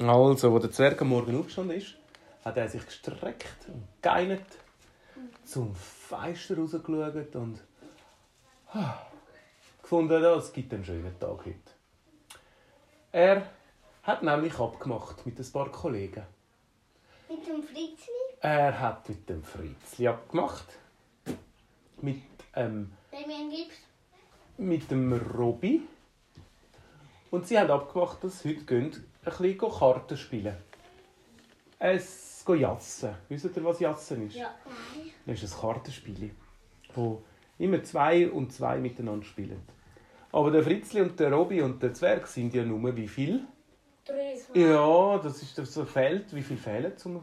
Also, wo der Zwerg am Morgen aufgestanden ist, hat er sich gestreckt und geinert, zum Fenster rausgeschaut und ah, gefunden, es gibt einen schönen Tag heute. Er hat nämlich abgemacht mit ein paar Kollegen. Mit dem Fritzli? Er hat mit dem Fritzli abgemacht. Mit, ähm, gibst mit dem Robby. Und sie haben abgemacht, dass sie heute gehen, ein bisschen Karten spielen. Es gehen Jassen. Wisst ihr, was Jassen ist? Ja. Das ist ein Kartenspiel, wo immer zwei und zwei miteinander spielen. Aber der Fritzli und der Robby und der Zwerg sind ja nur wie viel? Drei, zwei. Ja, das ist das so fehlt. Wie viel fehlen zum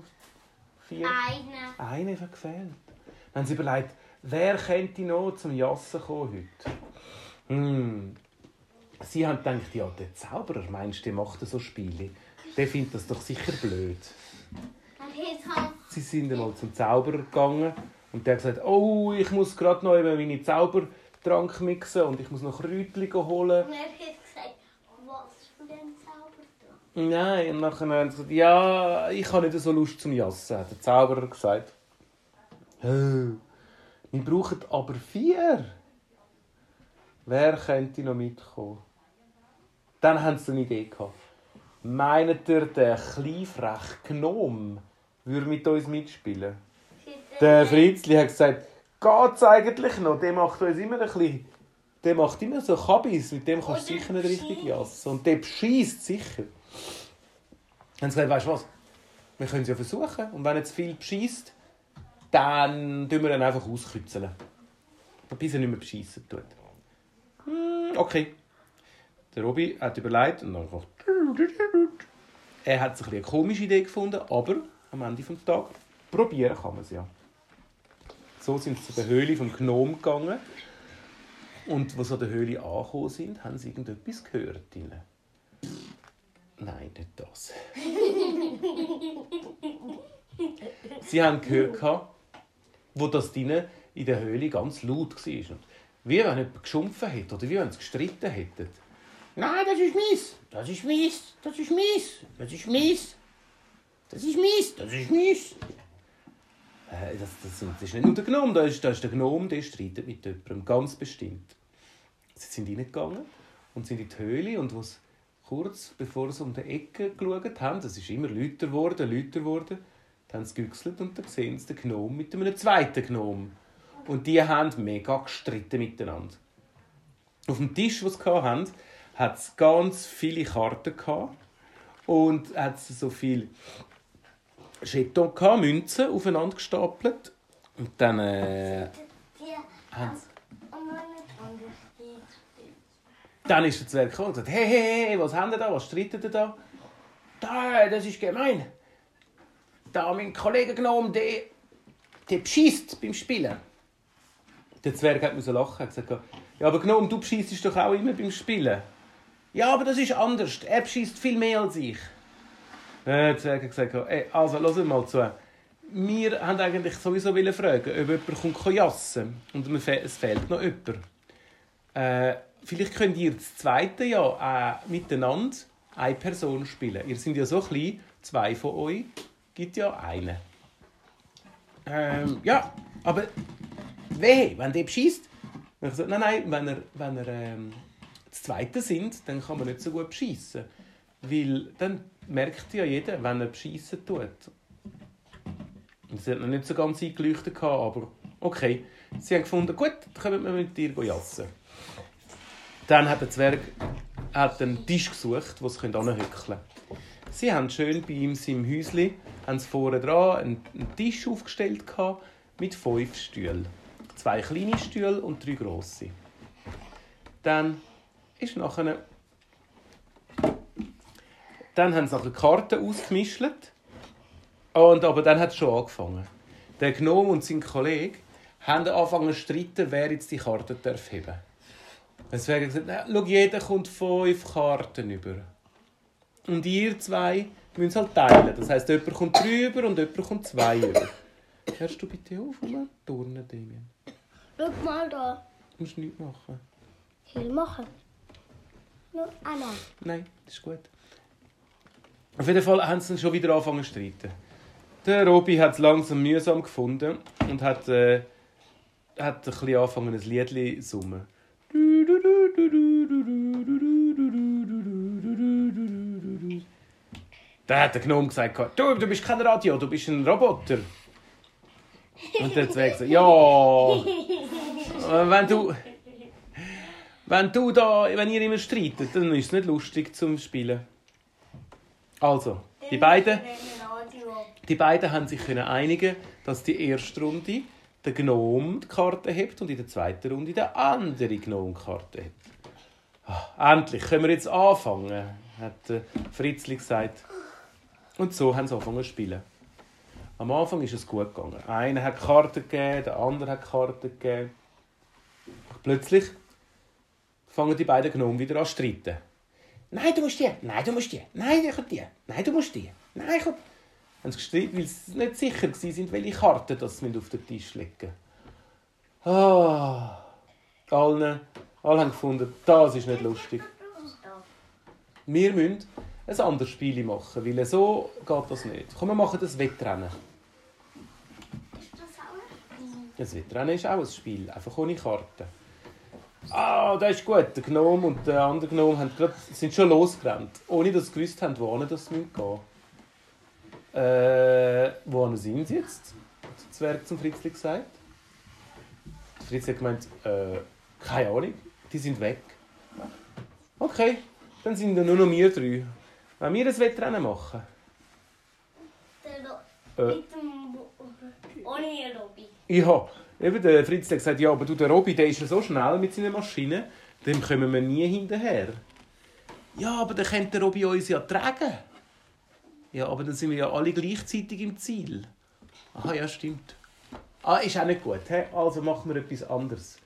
vier? Eine. Eine hat gefehlt. Haben sie überlegt, wer könnte noch zum Jassen kommen heute? Hm. Sie haben gedacht, ja, der Zauberer, meinst du, der macht so Spiele? Der findet das doch sicher blöd. Hat Sie sind einmal zum Zauberer gegangen und der hat gesagt, oh, ich muss gerade noch eben meine Zaubertrank mixen und ich muss noch Kräutchen holen. und er hat gesagt, was für ein Zaubertrank. Nein, und nachher haben sie gesagt, ja, ich habe nicht so Lust zum Jassen, hat der Zauberer gesagt. «Hä, Wir brauchen aber vier. Wer könnte noch mitkommen? Dann haben sie eine Idee gehabt. Meint ihr, der kleifreche Gnom würde mit uns mitspielen? Der Fritzli hat gesagt, geht's eigentlich noch? Der macht uns immer ein bisschen... Der macht immer so Kabis, mit dem kannst du sicher nicht richtig jassen. Und der beschießt sicher. Dann haben sie gesagt, weißt du was? Wir können es ja versuchen. Und wenn zu viel beschießt, dann tun wir ihn einfach auskützeln. Bis er nicht mehr beschissen tut. Okay. Der Robby hat überlegt und dann einfach. Er hat sich ein eine komische Idee gefunden, aber am Ende des Tages probieren kann man es ja. So sind sie zu der Höhle vom Gnom gegangen. Und als sie an der Höhle angekommen sind, haben sie irgendetwas gehört. Nein, nicht das. sie haben gehört, wo das drinnen in der Höhle ganz laut war. Wie wenn jemand geschumpfen hätte oder wie wenn sie gestritten hätten. Nein, das ist mies. Das ist mies. Das ist mies. Das ist mies. Das ist mies. Das ist mies. Äh, das, das, das ist nicht nur der Gnome, das ist, ist der Gnome, der streitet mit jemandem, ganz bestimmt. Sie sind reingegangen und sind in die Höhle und was kurz bevor sie um die Ecke geschaut haben, das ist immer lauter geworden, lauter geworden, dann haben sie und dann sehen sie den Gnome mit einem zweiten Gnome. Und die haben mega gestritten miteinander. Auf dem Tisch, den sie hatten, hat es ganz viele Karten gehabt und hat so viele Jeton gehabt, Münzen aufeinander gestapelt. Und dann äh, haben. Dann ist der Zwerg gekommen und gesagt, hey, hey, hey, was habt ihr da, was streitet ihr da? Da, das ist gemein. Da, mein Kollege genommen, der, der beschießt beim Spielen. Der Zwerg hat müssen lachen, hat gesagt, ja, aber Gnome, du beschießt doch auch immer beim Spielen. Ja, aber das ist anders. Er beschießt viel mehr als ich. Äh, Der Zwerg hat gesagt, ey, also, lass mal zu. Wir haben eigentlich sowieso fragen, ob jemand kommt jassen Und es fehlt noch jemand. Äh, vielleicht könnt ihr das zweite ja äh, miteinander eine Person spielen. Ihr seid ja so klein, zwei von euch gibt ja eine. Ähm, ja, aber wehe, wenn der beschießt. Ich so, nein, nein, wenn er, wenn er ähm, das zweite sind, dann kann man nicht so gut beschießen. Weil dann merkt ja jeder, wenn er beschießen tut. Und sie hat noch nicht so ganz eingeleuchtet, aber okay. Sie haben gefunden, gut, dann können wir mit dir jassen. Dann hat der Zwerg hat einen Tisch gesucht, wo sie anhöckeln können. Sie haben schön bei ihm seinem Häuschen haben sie vorne dran einen, Tisch aufgestellt mit fünf Stühlen. Zwei kleine Stühle und drei grosse. Dann ist nachher dann haben sie nachher Karten ausgemischt. Und, aber dann hat es schon angefangen. Der Gnome und sein Kollege haben angefangen zu streiten, wer jetzt die Karten darf darf. Es wäre gesagt, schau, jeder kommt fünf Karten über. Und ihr zwei müsst halt teilen. Das heisst, jemand kommt drei über und jemand kommt zwei über. Hörst du bitte auf, um Turnen, Damien? Schau mal da. Du musst nichts machen. Ich will machen. Nur einmal. Nein, das ist gut. Auf jeden Fall haben sie schon wieder angefangen zu streiten. Der Robi hat es langsam mühsam gefunden und hat, äh, hat ein bisschen angefangen, ein Lied zu summen. Da hat der Gnome gesagt, du, du bist kein Radio, du bist ein Roboter. Und der Zwerg gesagt, ja, äh, wenn du, wenn du da, wenn ihr immer streitet, dann ist es nicht lustig zum Spielen. Also, die beiden, die beiden haben sich können einigen, dass die erste Runde der Gnome die Karte hebt und in der zweiten Runde der andere Gnome die Karte hebt. Ah, endlich können wir jetzt anfangen, hat äh, Fritzli gesagt. Und so haben sie angefangen zu spielen. Am Anfang ist es gut gegangen. Einer hat Karten gegeben, der andere hat Karten gegeben. Plötzlich fangen die beiden Gnomen wieder an zu streiten. Nein, du musst die. Nein, du musst die. Nein, ich die. Nein, du musst die. Nein, ich haben sie gestritten, weil sie nicht sicher waren, welche Karten das auf den Tisch legen Ah. Alle, alle haben gefunden, das ist nicht lustig. Wir müssen ein anderes Spiel machen, weil so geht das nicht. Komm, wir machen das Wettrennen. Ist das auch ein Spiel? Das Wettrennen ist auch ein Spiel, einfach ohne Karten. Ah, das ist gut. Der Gnome und der andere Gnome haben grad, sind schon losgerannt, ohne dass sie gewusst haben, wohin das gehen müssen. Äh, wohin sind sie jetzt? Hat der Zwerg zum Fritzli gesagt. Der Fritzli hat gemeint, äh, keine Ahnung, die sind weg. Okay, dann sind nur noch wir drei. Wenn wir ein Wettrennen machen? Der Äh. Mit dem ohne Lobby. Ja, eben der Fritz hat gesagt, ja, aber du, der Robby, der ist ja so schnell mit seinen Maschinen, dem kommen wir nie hinterher. Ja, aber dann könnte der Robby uns ja tragen. Ja, aber dann sind wir ja alle gleichzeitig im Ziel. Aha, ja, stimmt. Ah, ist auch nicht gut. He? Also machen wir etwas anderes.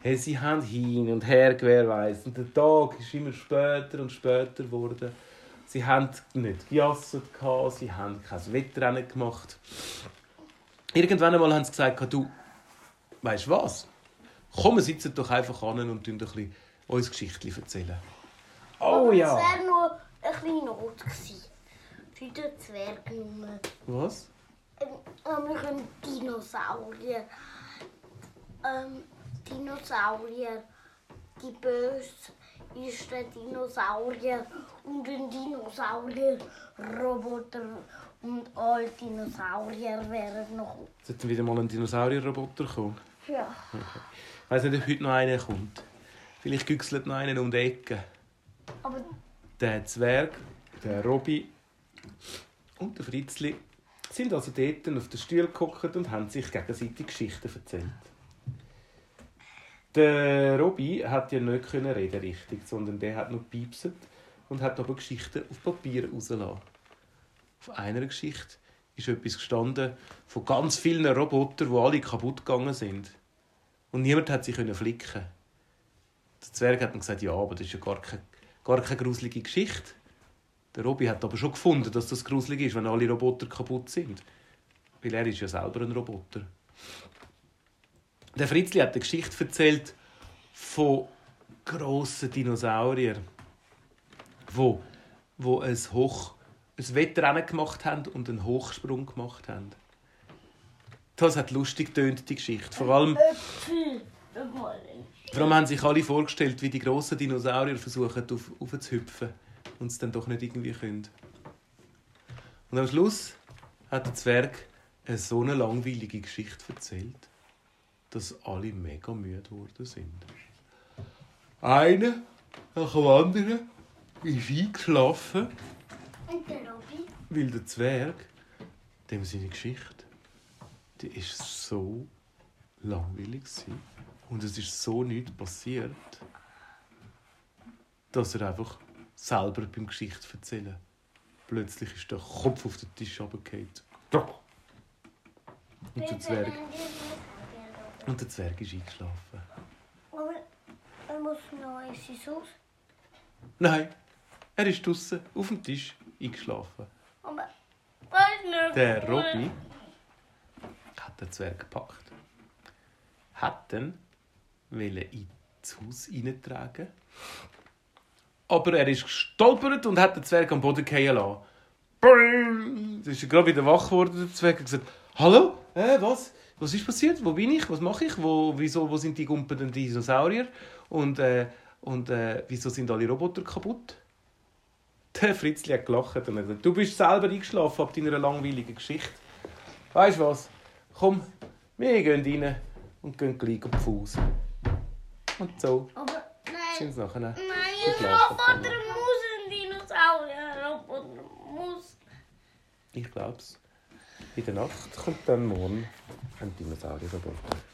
Hey, sie haben hin und her gewährleistet. Und der Tag ist immer später und später geworden. Sie haben nicht gejasset, sie haben kein Wettrennen gemacht. Irgendwann einmal haben sie gesagt, du, weißt du was? Komm, wir sitzen doch einfach an und tun ein bisschen uns Geschichten erzählen. Oh ja! Es wäre nur ein bisschen Not gewesen. Für den Zwergnummer. Was? Ähm, nämlich ein Dinosaurier. Ähm, Dinosaurier. Die böse ist der Dinosaurier und ein Dinosaurier-Roboter und alle Dinosaurier wären noch. Sollte wieder mal ein Dinosaurierroboter kommen? Ja. Ich weiss nicht, ob heute noch einer kommt. Vielleicht güchselt noch einer um die Ecke. Aber Der Zwerg, der Robby und der Fritzli sind also dort auf den Stuhl gehockt und haben sich gegenseitig Geschichten erzählt. Der Robby hat ja nicht können reden richtig, sondern der hat nur piepset und hat aber Geschichten auf Papier rausgelassen. Auf einer Geschichte ist etwas gestanden von ganz vielen Robotern, die alle kaputt gegangen sind. Und niemand hat sie flicken. Der Zwerg hat dann gesagt, ja, aber das ist ja gar keine, gar keine gruselige Geschichte. Der Robby hat aber schon gefunden, dass das gruselig ist, wenn alle Roboter kaputt sind. Weil er ist ja selber ein Roboter. Der Fritzli hat eine Geschichte erzählt von grossen Dinosauriern, wo, wo ein, Hoch, ein Wettrennen gemacht haben und einen Hochsprung gemacht haben. Das hat lustig tönt die Geschichte. Vor allem, vor haben sich alle vorgestellt, wie die grossen Dinosaurier versuchen, auf, aufzuhüpfen und es dann doch nicht irgendwie können. Und am Schluss hat der Zwerg eine so eine langweilige Geschichte erzählt, dass alle mega müde geworden sind. Einer nach dem anderen ist eingeschlafen, Und der Robby? weil der Zwerg, dem seine Geschichte, die ist so langweilig gsi und es ist so nichts passiert, dass er einfach selber beim Geschichte erzählen plötzlich ist der Kopf auf den Tisch runtergefallen. Und der Zwerg, und der Zwerg ist eingeschlafen. Aber er muss noch etwas aus. Nein, er ist draußen auf dem Tisch eingeschlafen. Aber weiß nicht. Der Robby hat den Zwerg gepackt. Hat ihn ins Haus hineintragen. Aber er ist gestolpert und hat den Zwerg am Boden fallen lassen. Brrrr. Ist er gerade wieder wach geworden, der Zwerg, und gesagt, hallo, äh, was? Was ist passiert? Wo bin ich? Was mache ich? Wo, wieso, wo sind die gumpenden Dinosaurier? Und, äh, und äh, wieso sind alle Roboter kaputt? Der Fritzli hat gelacht und gesagt, du bist selber eingeschlafen ab deiner langweiligen Geschichte. Weißt du was? Komm, wir gehen rein und gehen gleich auf Fuß. Und so Aber sind nein, sie nachher. nein, Ich ein Roboter muss ein Dinosaurier. Ein Roboter muss. Ich glaub's. In der Nacht kommt dann morgen ein Dinosaurier-Roboter.